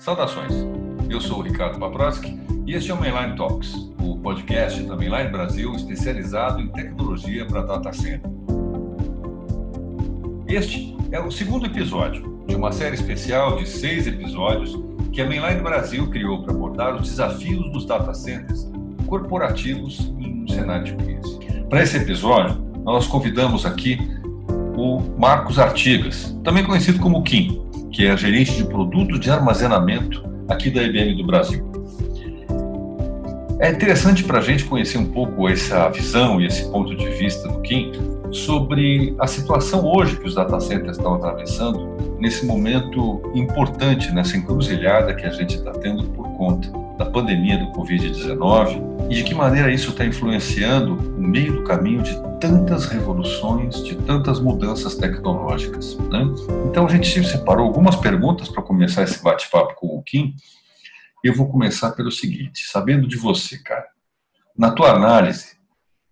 Saudações, eu sou o Ricardo Paproski e este é o Mainline Talks, o podcast da Mainline Brasil especializado em tecnologia para data center. Este é o segundo episódio de uma série especial de seis episódios que a Mainline Brasil criou para abordar os desafios dos data centers corporativos em um cenário de crise. Para esse episódio, nós convidamos aqui o Marcos Artigas, também conhecido como Kim, que é gerente de produtos de armazenamento aqui da IBM do Brasil. É interessante para a gente conhecer um pouco essa visão e esse ponto de vista do Kim sobre a situação hoje que os data centers estão atravessando nesse momento importante, nessa encruzilhada que a gente está tendo por conta da pandemia do Covid-19 e de que maneira isso está influenciando o meio do caminho de tantas revoluções, de tantas mudanças tecnológicas. Né? Então a gente separou algumas perguntas para começar esse bate-papo com o Kim. Eu vou começar pelo seguinte, sabendo de você, cara, na tua análise,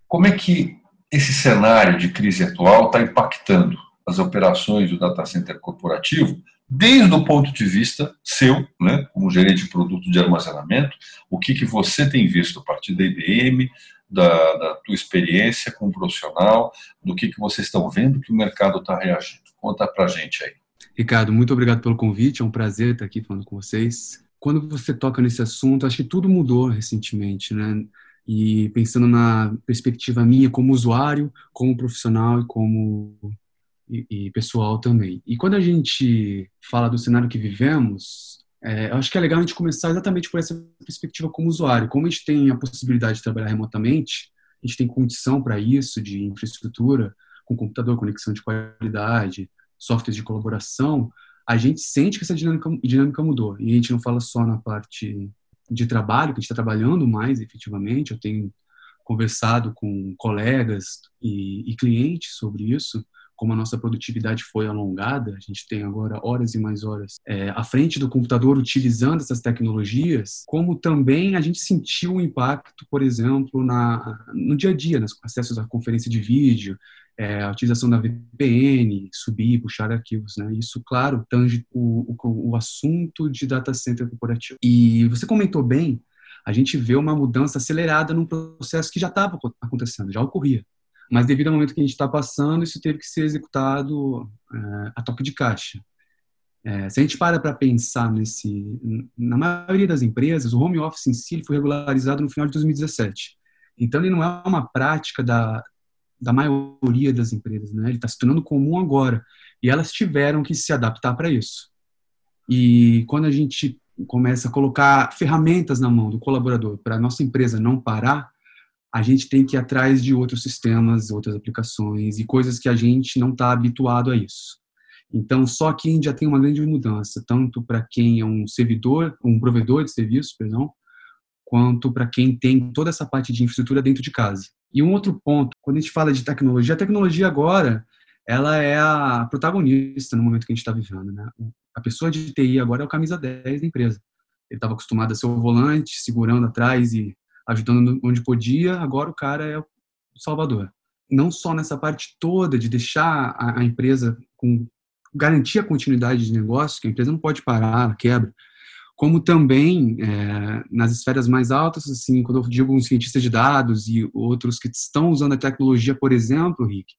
como é que esse cenário de crise atual está impactando as operações do data center corporativo, desde o ponto de vista seu, né, como gerente de produto de armazenamento, o que, que você tem visto a partir da IBM, da, da tua experiência como profissional, do que, que vocês estão vendo que o mercado está reagindo. Conta para a gente aí. Ricardo, muito obrigado pelo convite, é um prazer estar aqui falando com vocês. Quando você toca nesse assunto, acho que tudo mudou recentemente, né? E pensando na perspectiva minha como usuário, como profissional e como e, e pessoal também. E quando a gente fala do cenário que vivemos, é, eu acho que é legal a gente começar exatamente por essa perspectiva como usuário. Como a gente tem a possibilidade de trabalhar remotamente, a gente tem condição para isso, de infraestrutura, com computador, conexão de qualidade, softwares de colaboração, a gente sente que essa dinâmica, dinâmica mudou. E a gente não fala só na parte de trabalho, que a gente está trabalhando mais efetivamente. Eu tenho conversado com colegas e, e clientes sobre isso, como a nossa produtividade foi alongada, a gente tem agora horas e mais horas é, à frente do computador utilizando essas tecnologias, como também a gente sentiu o impacto, por exemplo, na, no dia a dia, nos acessos à conferência de vídeo, é, a utilização da VPN, subir, puxar arquivos, né? Isso, claro, tange o, o, o assunto de data center corporativo. E você comentou bem, a gente vê uma mudança acelerada num processo que já estava acontecendo, já ocorria. Mas devido ao momento que a gente está passando, isso teve que ser executado é, a toque de caixa. É, se a gente para para pensar nesse, na maioria das empresas, o home office em si foi regularizado no final de 2017. Então, ele não é uma prática da, da maioria das empresas, né? Ele está se tornando comum agora. E elas tiveram que se adaptar para isso. E quando a gente começa a colocar ferramentas na mão do colaborador para a nossa empresa não parar, a gente tem que ir atrás de outros sistemas, outras aplicações e coisas que a gente não está habituado a isso. Então, só aqui já tem uma grande mudança, tanto para quem é um servidor, um provedor de serviços, perdão, quanto para quem tem toda essa parte de infraestrutura dentro de casa. E um outro ponto, quando a gente fala de tecnologia, a tecnologia agora, ela é a protagonista no momento que a gente está vivendo. Né? A pessoa de TI agora é o camisa 10 da empresa. Ele estava acostumado a ser o volante, segurando atrás e ajudando onde podia, agora o cara é o salvador. Não só nessa parte toda de deixar a, a empresa com garantir a continuidade de negócio, que a empresa não pode parar, ela quebra, como também é, nas esferas mais altas, assim, quando eu digo um cientista de dados e outros que estão usando a tecnologia, por exemplo, Rick,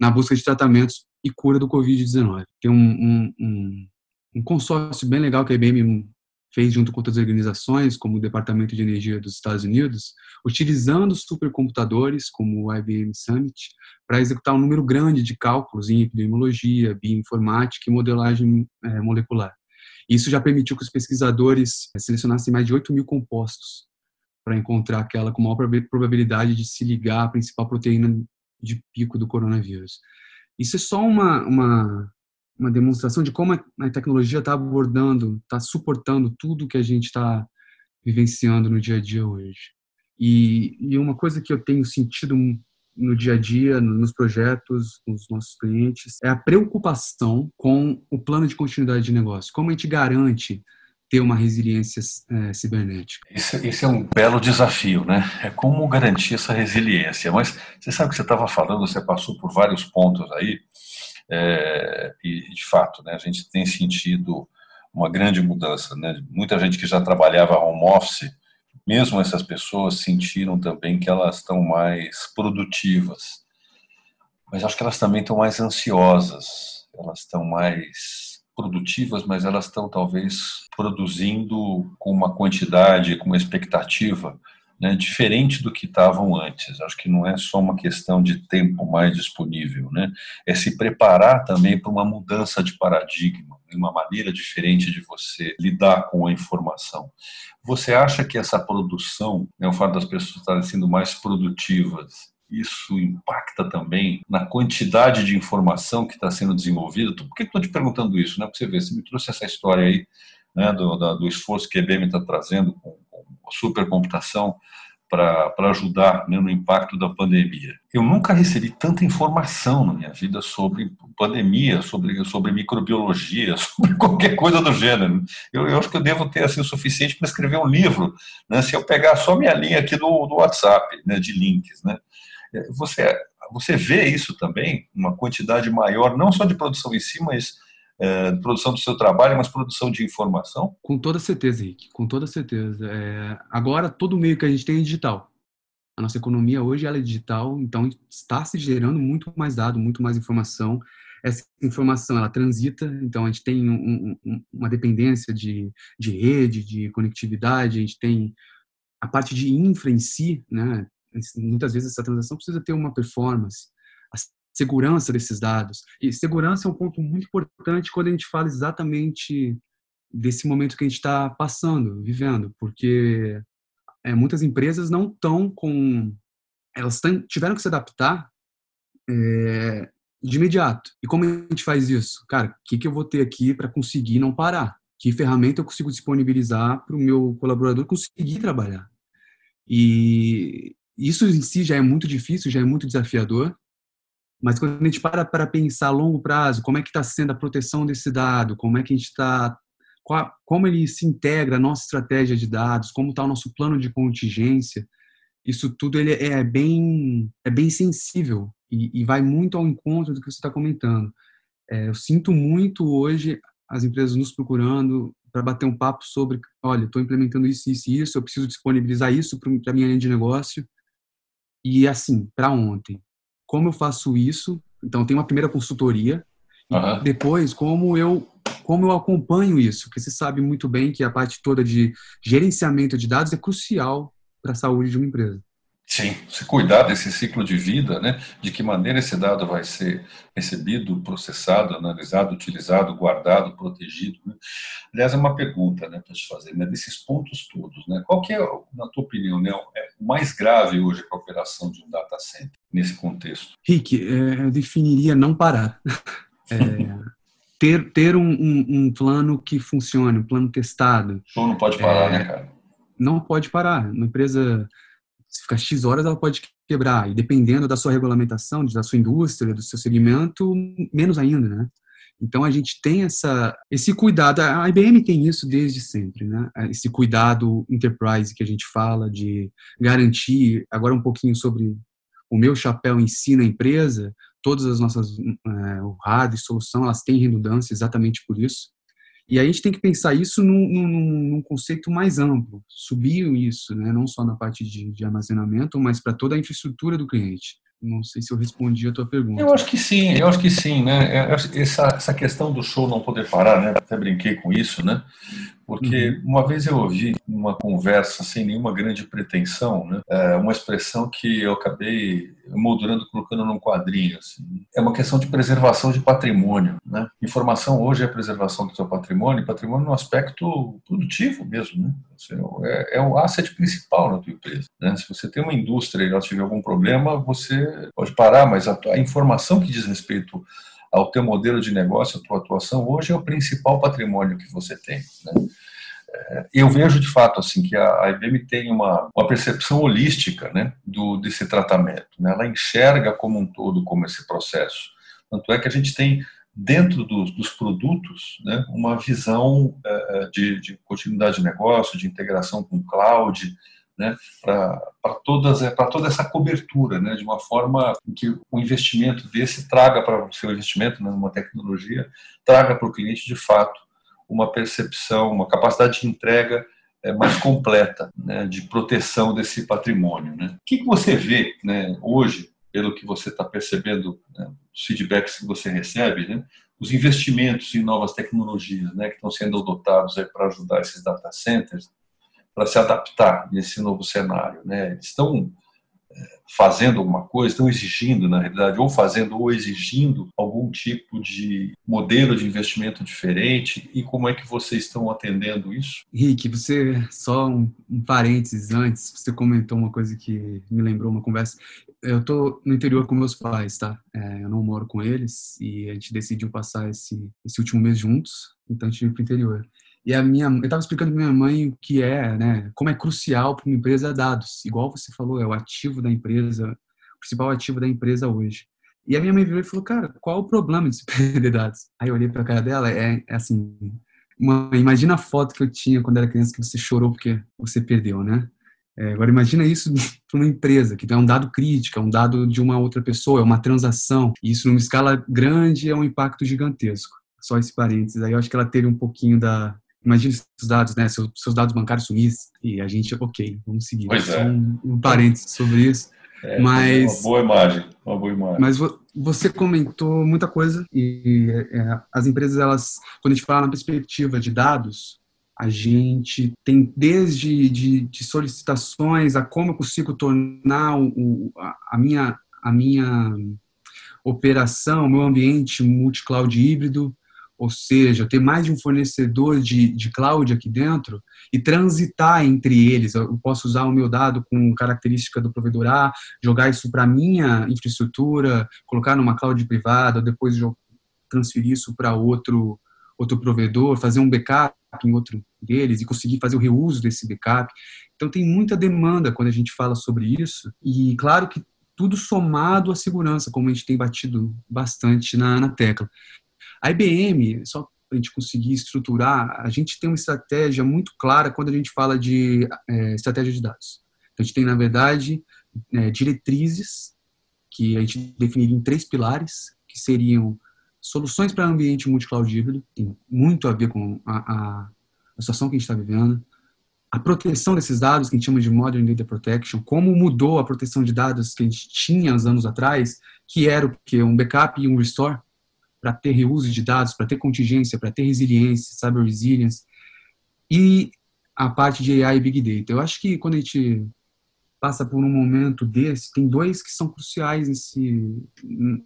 na busca de tratamentos e cura do Covid-19. Tem um, um, um, um consórcio bem legal que a IBM fez junto com outras organizações, como o Departamento de Energia dos Estados Unidos, utilizando supercomputadores, como o IBM Summit, para executar um número grande de cálculos em epidemiologia, bioinformática e modelagem é, molecular. Isso já permitiu que os pesquisadores é, selecionassem mais de 8 mil compostos para encontrar aquela com maior probabilidade de se ligar à principal proteína de pico do coronavírus. Isso é só uma, uma uma demonstração de como a tecnologia está abordando, está suportando tudo que a gente está vivenciando no dia a dia hoje. E, e, uma coisa que eu tenho sentido no dia a dia, nos projetos, com os nossos clientes, é a preocupação com o plano de continuidade de negócio. Como a gente garante ter uma resiliência é, cibernética? Esse, esse, é um belo desafio, né? É como garantir essa resiliência. Mas você sabe que você estava falando, você passou por vários pontos aí, é, e, de fato, né, a gente tem sentido uma grande mudança. Né? Muita gente que já trabalhava home office, mesmo essas pessoas sentiram também que elas estão mais produtivas. Mas acho que elas também estão mais ansiosas, elas estão mais produtivas, mas elas estão talvez produzindo com uma quantidade, com uma expectativa né, diferente do que estavam antes. Acho que não é só uma questão de tempo mais disponível, né? É se preparar também para uma mudança de paradigma, uma maneira diferente de você lidar com a informação. Você acha que essa produção, né, o fato das pessoas estarem sendo mais produtivas, isso impacta também na quantidade de informação que está sendo desenvolvida? Por que estou te perguntando isso? Né? Porque você vê, você me trouxe essa história aí né, do, do esforço que a IBM está trazendo com supercomputação para ajudar né, no impacto da pandemia. Eu nunca recebi tanta informação na minha vida sobre pandemia, sobre, sobre microbiologia, sobre qualquer coisa do gênero. Eu, eu acho que eu devo ter assim, o suficiente para escrever um livro, né, se eu pegar só minha linha aqui do, do WhatsApp, né, de links. Né. Você, você vê isso também, uma quantidade maior, não só de produção em si, mas é, produção do seu trabalho, mas produção de informação? Com toda certeza, Henrique, com toda certeza. É, agora, todo meio que a gente tem é digital. A nossa economia hoje ela é digital, então está se gerando muito mais dado, muito mais informação. Essa informação ela transita, então a gente tem um, um, uma dependência de, de rede, de conectividade, a gente tem a parte de infra em si, né? Muitas vezes essa transação precisa ter uma performance segurança desses dados. E segurança é um ponto muito importante quando a gente fala exatamente desse momento que a gente está passando, vivendo, porque é, muitas empresas não estão com. Elas tiveram que se adaptar é, de imediato. E como a gente faz isso? Cara, o que, que eu vou ter aqui para conseguir não parar? Que ferramenta eu consigo disponibilizar para o meu colaborador conseguir trabalhar? E isso em si já é muito difícil, já é muito desafiador, mas quando a gente para para pensar a longo prazo, como é que está sendo a proteção desse dado, como é que a gente está, como ele se integra à nossa estratégia de dados, como está o nosso plano de contingência, isso tudo ele é bem é bem sensível e, e vai muito ao encontro do que você está comentando. É, eu sinto muito hoje as empresas nos procurando para bater um papo sobre, olha, estou implementando isso, isso e isso, eu preciso disponibilizar isso para a minha linha de negócio. E assim, para ontem como eu faço isso. Então, tem uma primeira consultoria. Uhum. depois, como eu como eu acompanho isso, porque você sabe muito bem que a parte toda de gerenciamento de dados é crucial para a saúde de uma empresa. Sim, se cuidar desse ciclo de vida, né? De que maneira esse dado vai ser recebido, processado, analisado, utilizado, guardado, protegido. Né? Aliás, é uma pergunta, né, para te fazer, né? Desses pontos todos, né? Qual que é, na tua opinião, né, é o mais grave hoje para a operação de um data center nesse contexto? Rick, é, eu definiria não parar. É, ter ter um, um, um, plano que funcione, um plano testado. Show não pode parar, né, cara? Não pode parar. Uma empresa se ficar X horas, ela pode quebrar. E dependendo da sua regulamentação, da sua indústria, do seu segmento, menos ainda, né? Então a gente tem essa, esse cuidado. A IBM tem isso desde sempre, né? Esse cuidado enterprise que a gente fala de garantir. Agora um pouquinho sobre o meu chapéu em si na empresa. Todas as nossas é, o RAD e solução elas têm redundância exatamente por isso. E a gente tem que pensar isso num, num, num conceito mais amplo, subir isso, né? não só na parte de, de armazenamento, mas para toda a infraestrutura do cliente. Não sei se eu respondi a tua pergunta. Eu acho que sim, eu acho que sim, né? É, essa, essa questão do show não poder parar, né? Até brinquei com isso, né? Porque uhum. uma vez eu ouvi uma conversa sem nenhuma grande pretensão, né? É uma expressão que eu acabei moldurando, colocando num quadrinho. Assim. É uma questão de preservação de patrimônio. Né? Informação hoje é a preservação do seu patrimônio, patrimônio no aspecto produtivo mesmo. Né? É, é o asset principal na tua empresa. Né? Se você tem uma indústria e ela tiver algum problema, você pode parar, mas a, a informação que diz respeito ao teu modelo de negócio, a tua atuação hoje é o principal patrimônio que você tem. Né? É, eu vejo de fato assim que a IBM tem uma, uma percepção holística né, do, desse tratamento. Né? Ela enxerga como um todo como esse processo. Tanto é que a gente tem dentro dos, dos produtos né, uma visão é, de, de, continuidade de negócio, de integração com cloud, né, para todas para toda essa cobertura, né, de uma forma que o investimento desse traga para o seu investimento né, numa tecnologia traga para o cliente de fato uma percepção, uma capacidade de entrega é, mais completa, né, de proteção desse patrimônio. Né? O que, que você vê né, hoje, pelo que você está percebendo, né, os feedbacks que você recebe, né, os investimentos em novas tecnologias né, que estão sendo adotados para ajudar esses data centers para se adaptar nesse novo cenário. Né? Eles estão fazendo alguma coisa, estão exigindo, na realidade, ou fazendo ou exigindo algum tipo de modelo de investimento diferente e como é que vocês estão atendendo isso? Rick, você, só um, um parênteses antes, você comentou uma coisa que me lembrou uma conversa. Eu estou no interior com meus pais, tá? É, eu não moro com eles e a gente decidiu passar esse, esse último mês juntos, então a gente veio o interior. E a minha, eu estava explicando para minha mãe o que é, né, como é crucial para uma empresa dados. Igual você falou, é o ativo da empresa, o principal ativo da empresa hoje. E a minha mãe virou e falou, cara, qual o problema de se perder dados? Aí eu olhei para a cara dela, é, é assim, uma, imagina a foto que eu tinha quando era criança que você chorou porque você perdeu, né? É, agora imagina isso para uma empresa, que é um dado crítico, é um dado de uma outra pessoa, é uma transação. E isso numa escala grande é um impacto gigantesco. Só esse parênteses. Aí eu acho que ela teve um pouquinho da, imagine os dados, né, seus, seus dados bancários sumissem e a gente, ok, vamos seguir. Pois é. Um, um parênteses sobre isso. É, mas uma boa imagem, uma boa imagem. Mas você comentou muita coisa e é, as empresas elas, quando a gente fala na perspectiva de dados, a gente tem desde de, de solicitações a como eu consigo tornar o, a, a minha a minha operação, o meu ambiente multi-cloud híbrido, ou seja, ter mais de um fornecedor de, de cloud aqui dentro e transitar entre eles. Eu posso usar o meu dado com característica do provedor A, jogar isso para minha infraestrutura, colocar numa cloud privada, depois transferir isso para outro outro provedor, fazer um backup em outro deles e conseguir fazer o reuso desse backup. Então tem muita demanda quando a gente fala sobre isso e claro que tudo somado à segurança, como a gente tem batido bastante na, na tecla. A IBM, só para a gente conseguir estruturar, a gente tem uma estratégia muito clara quando a gente fala de é, estratégia de dados. A gente tem, na verdade, é, diretrizes que a gente definiria em três pilares, que seriam soluções para ambiente multi-cloud híbrido, tem muito a ver com a, a, a situação que a gente está vivendo, a proteção desses dados, que a gente chama de Modern Data Protection, como mudou a proteção de dados que a gente tinha uns anos atrás, que era o que um backup e um restore, para ter reuso de dados, para ter contingência, para ter resiliência, cyber resilience, e a parte de AI e Big Data. Eu acho que quando a gente passa por um momento desse, tem dois que são cruciais nesse,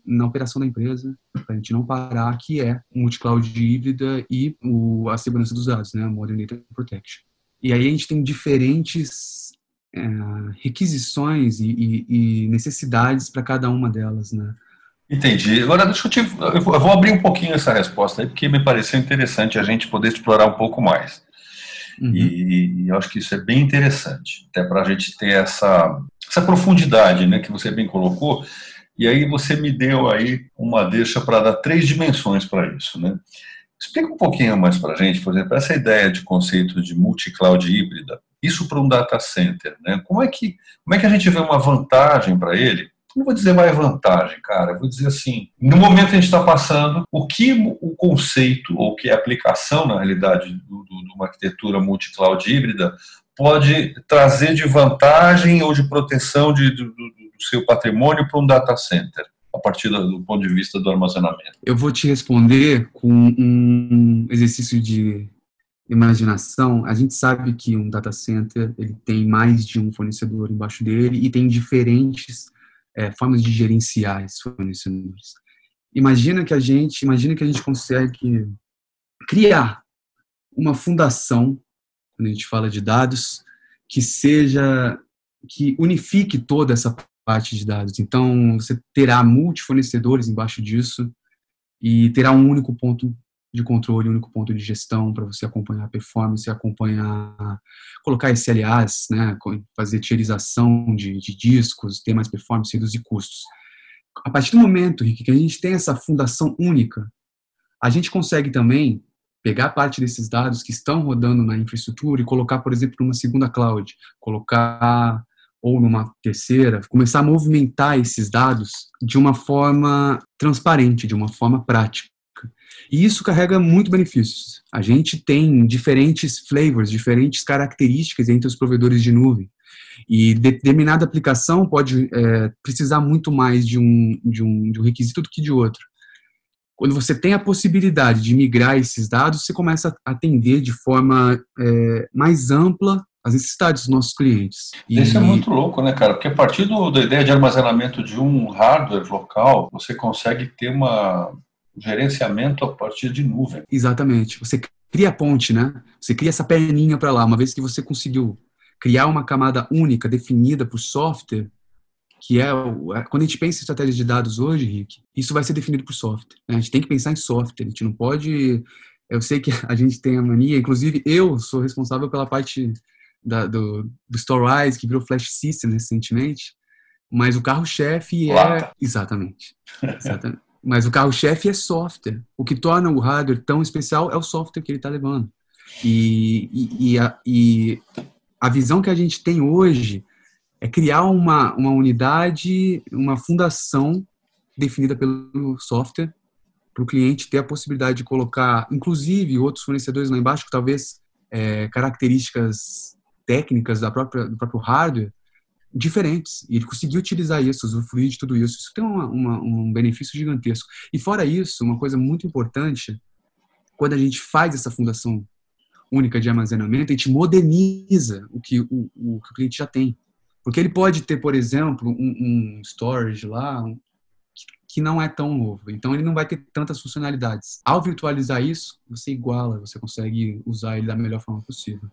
na operação da empresa, para a gente não parar, que é o multi-cloud híbrida e o, a segurança dos dados, né, Modern Data Protection. E aí a gente tem diferentes é, requisições e, e, e necessidades para cada uma delas, né. Entendi. Agora, deixa eu te. Eu vou abrir um pouquinho essa resposta aí, porque me pareceu interessante a gente poder explorar um pouco mais. Uhum. E, e eu acho que isso é bem interessante, até para a gente ter essa, essa profundidade né, que você bem colocou. E aí você me deu aí uma deixa para dar três dimensões para isso. Né? Explica um pouquinho mais para a gente, por exemplo, essa ideia de conceito de multi-cloud híbrida, isso para um data center. Né? Como, é que, como é que a gente vê uma vantagem para ele? Não vou dizer mais vantagem, cara, vou dizer assim, no momento que a gente está passando, o que o conceito, ou que a aplicação, na realidade, de uma arquitetura multi-cloud híbrida, pode trazer de vantagem ou de proteção de, do, do, seu patrimônio para um data center, a partir do ponto de vista do armazenamento? Eu vou te responder com um exercício de imaginação, a gente sabe que um data center ele tem mais de um fornecedor embaixo dele e tem diferentes é, formas de gerenciar esses fornecedores. Imagina que a gente, imagina que a gente consegue criar uma fundação, quando a gente fala de dados, que seja que unifique toda essa parte de dados. Então, você terá multifornecedores embaixo disso e terá um único ponto de controle, único ponto de gestão para você acompanhar a performance, acompanhar, colocar SLAs, né, fazer tierização de, de discos, ter mais performance, reduzir custos. A partir do momento, Rick, que a gente tem essa fundação única, a gente consegue também pegar parte desses dados que estão rodando na infraestrutura e colocar, por exemplo, numa segunda cloud, colocar ou numa terceira, começar a movimentar esses dados de uma forma transparente, de uma forma prática. E isso carrega muito benefícios. A gente tem diferentes flavors, diferentes características entre os provedores de nuvem. E determinada aplicação pode é, precisar muito mais de um, de, um, de um requisito do que de outro. Quando você tem a possibilidade de migrar esses dados, você começa a atender de forma é, mais ampla as necessidades dos nossos clientes. E... Isso é muito louco, né, cara? Porque a partir do, da ideia de armazenamento de um hardware local, você consegue ter uma gerenciamento a partir de nuvem. Exatamente. Você cria a ponte, né? Você cria essa perninha para lá. Uma vez que você conseguiu criar uma camada única definida por software, que é quando a gente pensa em estratégia de dados hoje, Rick, isso vai ser definido por software. Né? A gente tem que pensar em software. A gente não pode. Eu sei que a gente tem a mania, inclusive eu sou responsável pela parte da, do, do Storyrise, que virou Flash System recentemente, mas o carro-chefe é. Exatamente. Exatamente. mas o carro-chefe é software. O que torna o hardware tão especial é o software que ele está levando. E, e, e, a, e a visão que a gente tem hoje é criar uma, uma unidade, uma fundação definida pelo software, para o cliente ter a possibilidade de colocar, inclusive, outros fornecedores lá embaixo, que talvez é, características técnicas da própria, do próprio hardware diferentes. E ele conseguiu utilizar isso, usufruir de tudo isso. Isso tem uma, uma, um benefício gigantesco. E fora isso, uma coisa muito importante, quando a gente faz essa fundação única de armazenamento, a gente moderniza o que o, o, que o cliente já tem. Porque ele pode ter, por exemplo, um, um storage lá um, que não é tão novo. Então ele não vai ter tantas funcionalidades. Ao virtualizar isso, você iguala, você consegue usar ele da melhor forma possível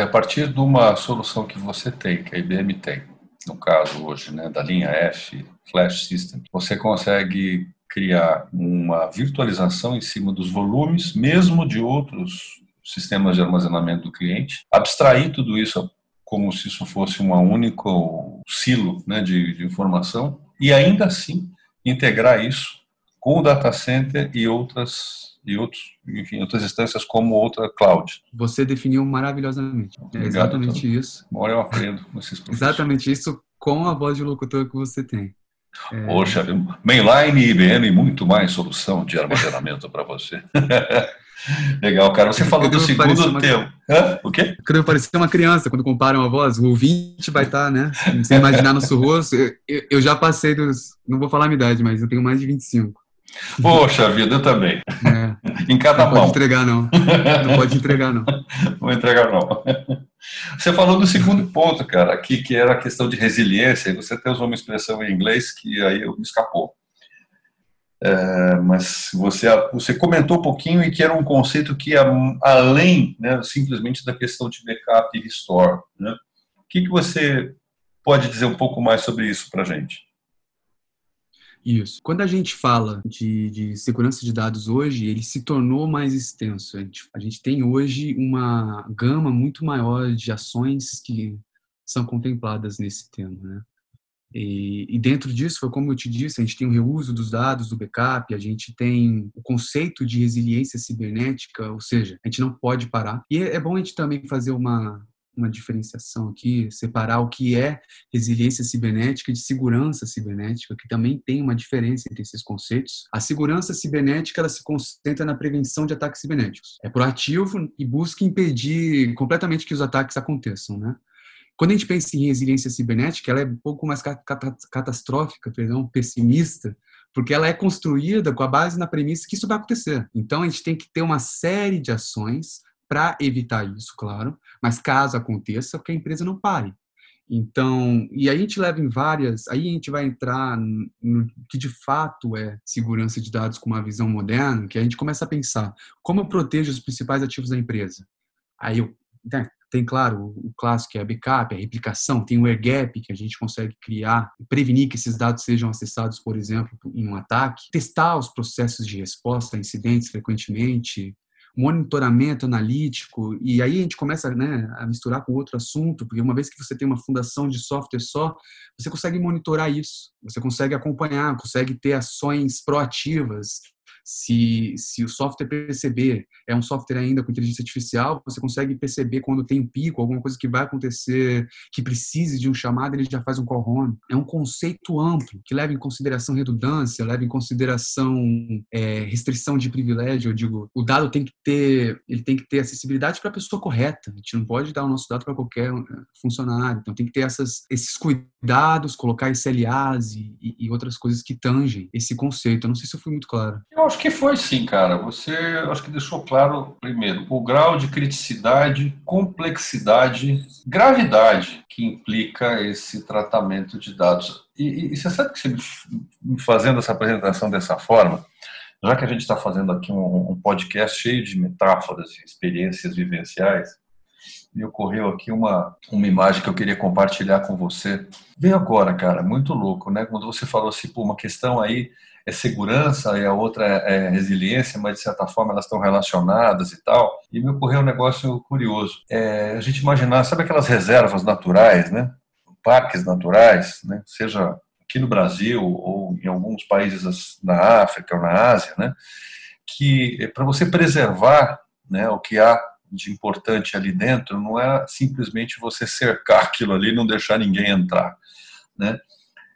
a partir de uma solução que você tem, que a IBM tem, no caso hoje, né, da linha F, Flash System, você consegue criar uma virtualização em cima dos volumes, mesmo de outros sistemas de armazenamento do cliente, abstrair tudo isso como se isso fosse um único silo né, de, de informação e ainda assim integrar isso com o data center e outras e outros, enfim, outras instâncias como outra cloud. Você definiu maravilhosamente. É Obrigado, é exatamente então. isso. Uma hora eu aprendo com esses professores. Exatamente isso com a voz de locutor que você tem. É... Poxa, mainline, IBM, muito mais solução de armazenamento para você. Legal, cara. Você falou do segundo uma... tema. Hã? O quê? Eu quero parecer uma criança quando comparam a voz. O ouvinte vai estar, né? Sem imaginar nosso rosto. Eu, eu, já passei dos. Não vou falar a minha idade, mas eu tenho mais de 25. Poxa vida, eu também. É. em cada não mão. Não pode entregar, não. Não pode entregar, não. Não vou entregar, não. Você falou do segundo ponto, cara, aqui, que era a questão de resiliência, e você até usou uma expressão em inglês que aí me escapou. É, mas você, você comentou um pouquinho e que era um conceito que ia além né, simplesmente da questão de backup e restore. Né? O que, que você pode dizer um pouco mais sobre isso para a gente? Isso. Quando a gente fala de, de, segurança de dados hoje, ele se tornou mais extenso. A gente, a gente tem hoje uma gama muito maior de ações que são contempladas nesse tema, né? E, e, dentro disso, foi como eu te disse, a gente tem o reuso dos dados do backup, a gente tem o conceito de resiliência cibernética, ou seja, a gente não pode parar. E é, é bom a gente também fazer uma, uma diferenciação aqui, separar o que é resiliência cibernética de segurança cibernética, que também tem uma diferença entre esses conceitos. A segurança cibernética ela se concentra na prevenção de ataques cibernéticos. É proativo e busca impedir completamente que os ataques aconteçam, né? Quando a gente pensa em resiliência cibernética, ela é um pouco mais catastrófica, perdão, pessimista, porque ela é construída com a base na premissa que isso vai acontecer. Então a gente tem que ter uma série de ações para evitar isso, claro, mas caso aconteça, que a empresa não pare. Então, e aí a gente leva em várias, aí a gente vai entrar no que de fato é segurança de dados com uma visão moderna, que a gente começa a pensar como eu protejo os principais ativos da empresa. Aí eu, né, tem, claro, o clássico que é a backup, a replicação, tem o air gap que a gente consegue criar prevenir que esses dados sejam acessados, por exemplo, em um ataque, testar os processos de resposta a incidentes frequentemente, monitoramento analítico, e aí a gente começa né, a misturar com outro assunto, porque uma vez que você tem uma fundação de software só, você consegue monitorar isso, você consegue acompanhar, consegue ter ações proativas, Se, se o software perceber, é um software ainda com inteligência artificial, você consegue perceber quando tem um pico, alguma coisa que vai acontecer, que precise de um chamado, ele já faz um call home. É um conceito amplo, que leva em consideração redundância, leva em consideração é, restrição de privilégio. Eu digo, o dado tem que ter, ele tem que ter acessibilidade para a pessoa correta. A gente não pode dar o nosso dado para qualquer é, funcionário. Então tem que ter essas, esses cuidados, colocar SLAs e, e outras coisas que tangem esse conceito. Eu não sei se eu fui muito claro. Eu acho que foi sim, cara. Você acho que deixou claro, primeiro, o grau de criticidade, complexidade, gravidade que implica esse tratamento de dados. E, e, e você sabe que você me fazendo essa apresentação dessa forma, já que a gente está fazendo aqui um, um, podcast cheio de metáforas e experiências vivenciais, me ocorreu aqui uma, uma imagem que eu queria compartilhar com você. Veio agora, cara, muito louco, né? Quando você falou assim, pô, uma questão aí é segurança e a outra é, é resiliência, mas de certa forma elas estão relacionadas e tal. E me ocorreu um negócio curioso. É, a gente imaginar, sabe aquelas reservas naturais, né? Parques naturais, né? Seja aqui no Brasil ou em alguns países na África ou na Ásia, né? Que é para você preservar né, o que há de importante ali dentro não é simplesmente você cercar aquilo ali e não deixar ninguém entrar, né?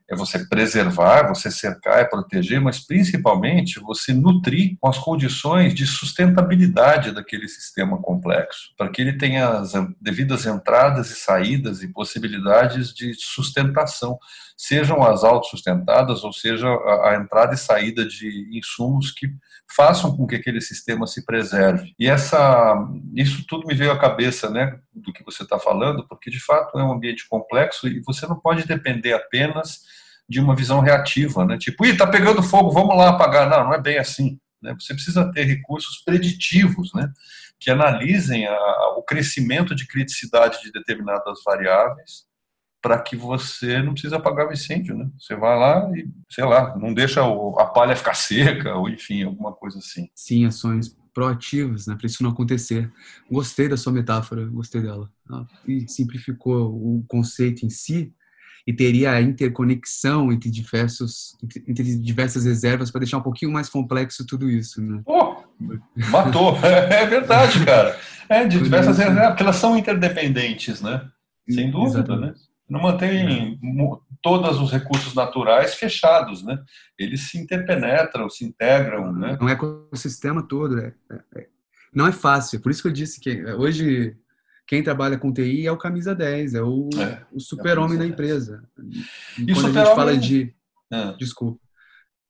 É você preservar, você cercar, é proteger, mas principalmente você nutrir com as condições de sustentabilidade daquele sistema complexo, para que ele tenha as devidas entradas e saídas e possibilidades de sustentação, sejam as autossustentadas ou seja a, a entrada e saída de insumos que façam com que aquele sistema se preserve. E essa, isso tudo me veio à cabeça, né, do que você está falando, porque de fato é um ambiente complexo e você não pode depender apenas de uma visão reativa, né, tipo, ih, tá pegando fogo, vamos lá apagar. Não, não é bem assim. Né? Você precisa ter recursos preditivos, né, que analisem a, o crescimento de criticidade de determinadas variáveis para que você não precise apagar o incêndio, né? Você vai lá e, sei lá, não deixa a palha ficar seca, ou enfim, alguma coisa assim. Sim, ações proativas, né, para isso não acontecer. Gostei da sua metáfora, gostei dela. e simplificou o conceito em si e teria a interconexão entre diversos entre diversas reservas para deixar um pouquinho mais complexo tudo isso, né? Oh, matou, é verdade, cara. É de diversas reservas, porque elas são interdependentes, né? Sem dúvida, Exatamente. né? Não mantém todos os recursos naturais fechados, né? Eles se interpenetram, se integram, né? Um ecossistema todo, é, é, é, não é fácil. Por isso que eu disse que hoje quem trabalha com TI é o camisa 10, é o, é, o super-homem é da empresa. E quando a gente fala de... É. Desculpa.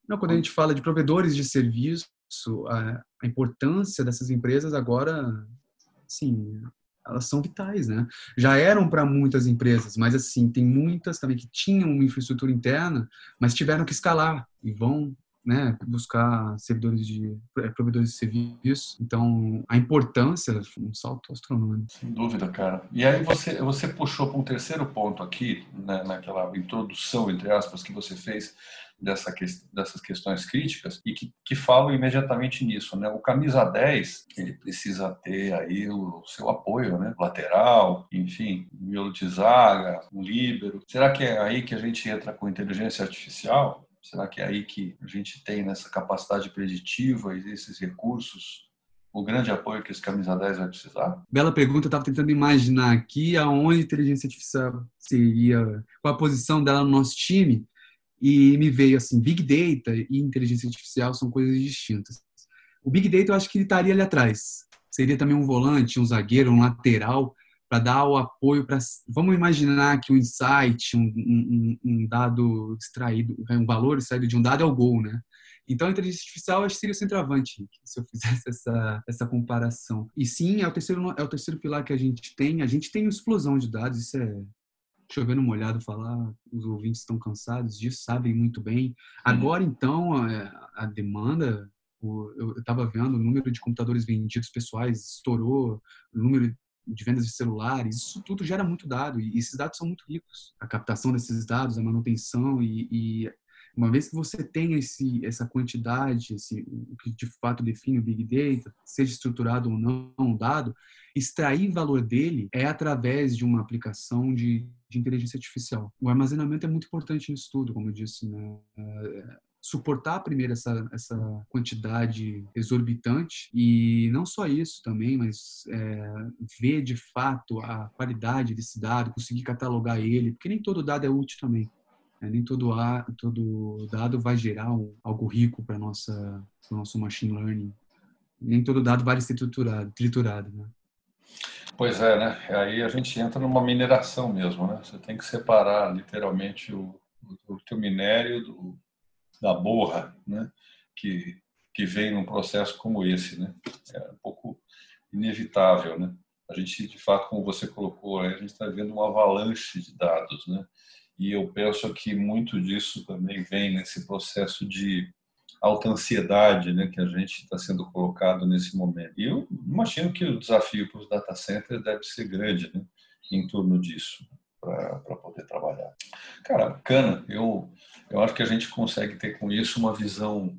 Não, quando a gente fala de provedores de serviço, a, a importância dessas empresas agora, sim, elas são vitais, né? Já eram para muitas empresas, mas assim, tem muitas também que tinham uma infraestrutura interna, mas tiveram que escalar e vão né, buscar servidores de é, provedores de serviço. Então, a importância um salto astronômico. Sem dúvida, cara. E aí você você puxou para um terceiro ponto aqui, né, naquela introdução entre aspas que você fez dessa, dessas questões críticas e que, que falam imediatamente nisso, né? O camisa 10, ele precisa ter aí o seu apoio, né? Lateral, enfim, miolo de zaga, um líbero. Será que é aí que a gente entra com inteligência artificial? Será que é aí que a gente tem nessa capacidade preditiva e esses recursos o grande apoio que esse camisa 10 vai precisar? Bela pergunta, eu estava tentando imaginar aqui aonde a inteligência artificial seria, qual a posição dela no nosso time, e me veio assim, Big Data e inteligência artificial são coisas distintas. O Big Data eu acho que ele estaria ali atrás. Seria também um volante, um zagueiro, um lateral para dar o apoio para. Vamos imaginar que um insight, um, um, um, dado extraído, um valor extraído de um dado é o gol, né? Então, a inteligência artificial acho que seria o centroavante, se eu fizesse essa, essa comparação. E sim, é o, terceiro, é o terceiro pilar que a gente tem. A gente tem explosão de dados, isso é chovendo molhado falar, os ouvintes estão cansados disso, sabem muito bem. Agora, então, a, a demanda, eu estava vendo o número de computadores vendidos pessoais estourou, o número de vendas de celulares, isso tudo gera muito dado e esses dados são muito ricos. A captação desses dados, a manutenção e, e uma vez que você tem esse, essa quantidade, esse, o que de fato define o Big Data, seja estruturado ou não um dado, extrair valor dele é através de uma aplicação de, de inteligência artificial. O armazenamento é muito importante nisso tudo, como eu disse. Né? Suportar primeiro essa, essa quantidade exorbitante e não só isso também, mas é, ver de fato a qualidade desse dado, conseguir catalogar ele, porque nem todo dado é útil também. Né? Nem todo, a, todo dado vai gerar um, algo rico para nossa nosso machine learning. Nem todo dado vai ser triturado, triturado né? Pois é, né? Aí a gente entra numa mineração mesmo, né? Você tem que separar literalmente o, o, o teu minério do, da borra, né? Que, que vem num processo como esse, né? É um pouco inevitável, né? A gente, de fato, como você colocou, a gente está vendo uma avalanche de dados, né? E eu penso que muito disso também vem nesse processo de alta ansiedade né, que a gente está sendo colocado nesse momento. E eu imagino que o desafio para os data centers deve ser grande né, em torno disso, para poder trabalhar. Cara, bacana. Eu, eu acho que a gente consegue ter com isso uma visão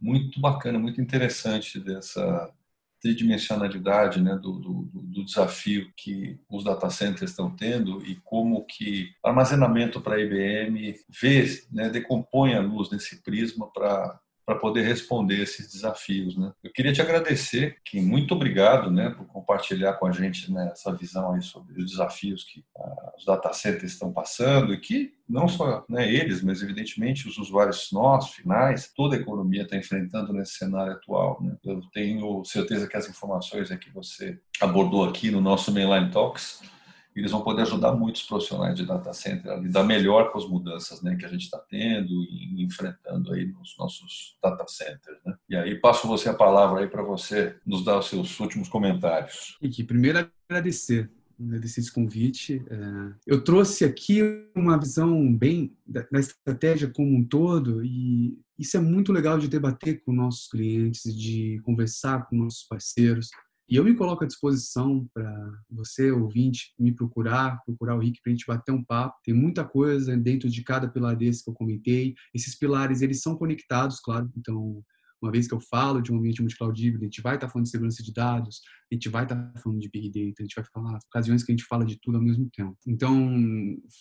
muito bacana, muito interessante dessa tridimensionalidade né, do, do, do, desafio que os data centers estão tendo e como que armazenamento para a IBM vê, né, decompõe a luz nesse prisma para para poder responder esses desafios. Né? Eu queria te agradecer, que muito obrigado né, por compartilhar com a gente né, essa visão aí sobre os desafios que ah, os data centers estão passando e que não só né, eles, mas evidentemente os usuários nossos, finais, toda a economia está enfrentando nesse cenário atual. Né? Eu tenho certeza que as informações que você abordou aqui no nosso Mainline Talks eles vão poder ajudar muitos profissionais de data center a lidar melhor com as mudanças né, que a gente está tendo e enfrentando aí nos nossos data centers. Né? E aí passo você a palavra aí para você nos dar os seus últimos comentários. E primeiro agradecer agradecer esse convite. É, eu trouxe aqui uma visão bem da, estratégia como um todo e isso é muito legal de debater com nossos clientes, de conversar com nossos parceiros. E eu me coloco à disposição para você, ouvinte, me procurar, procurar o Rick para a gente bater um papo. Tem muita coisa dentro de cada pilar desse que eu comentei. Esses pilares, eles são conectados, claro. Então, uma vez que eu falo de um ambiente multi-cloud híbrido, a gente vai estar falando de segurança de dados, a gente vai estar falando de Big Data, a gente vai falar ocasiões que a gente fala de tudo ao mesmo tempo. Então,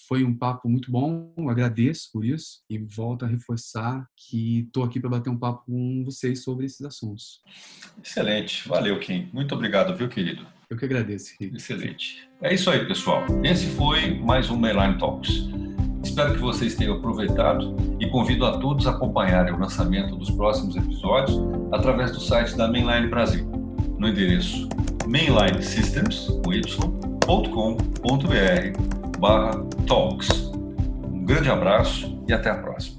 foi um papo muito bom, agradeço por isso e volto a reforçar que estou aqui para bater um papo com vocês sobre esses assuntos. Excelente, valeu, Kim. Muito obrigado, viu, querido? Eu que agradeço. Rick. Excelente. É isso aí, pessoal. Esse foi mais um Mainline Talks. Espero que vocês tenham aproveitado e convido a todos a acompanharem o lançamento dos próximos episódios através do site da Mainline Brasil, no endereço mainlinesystems.com.br talks. Um grande abraço e até a próxima.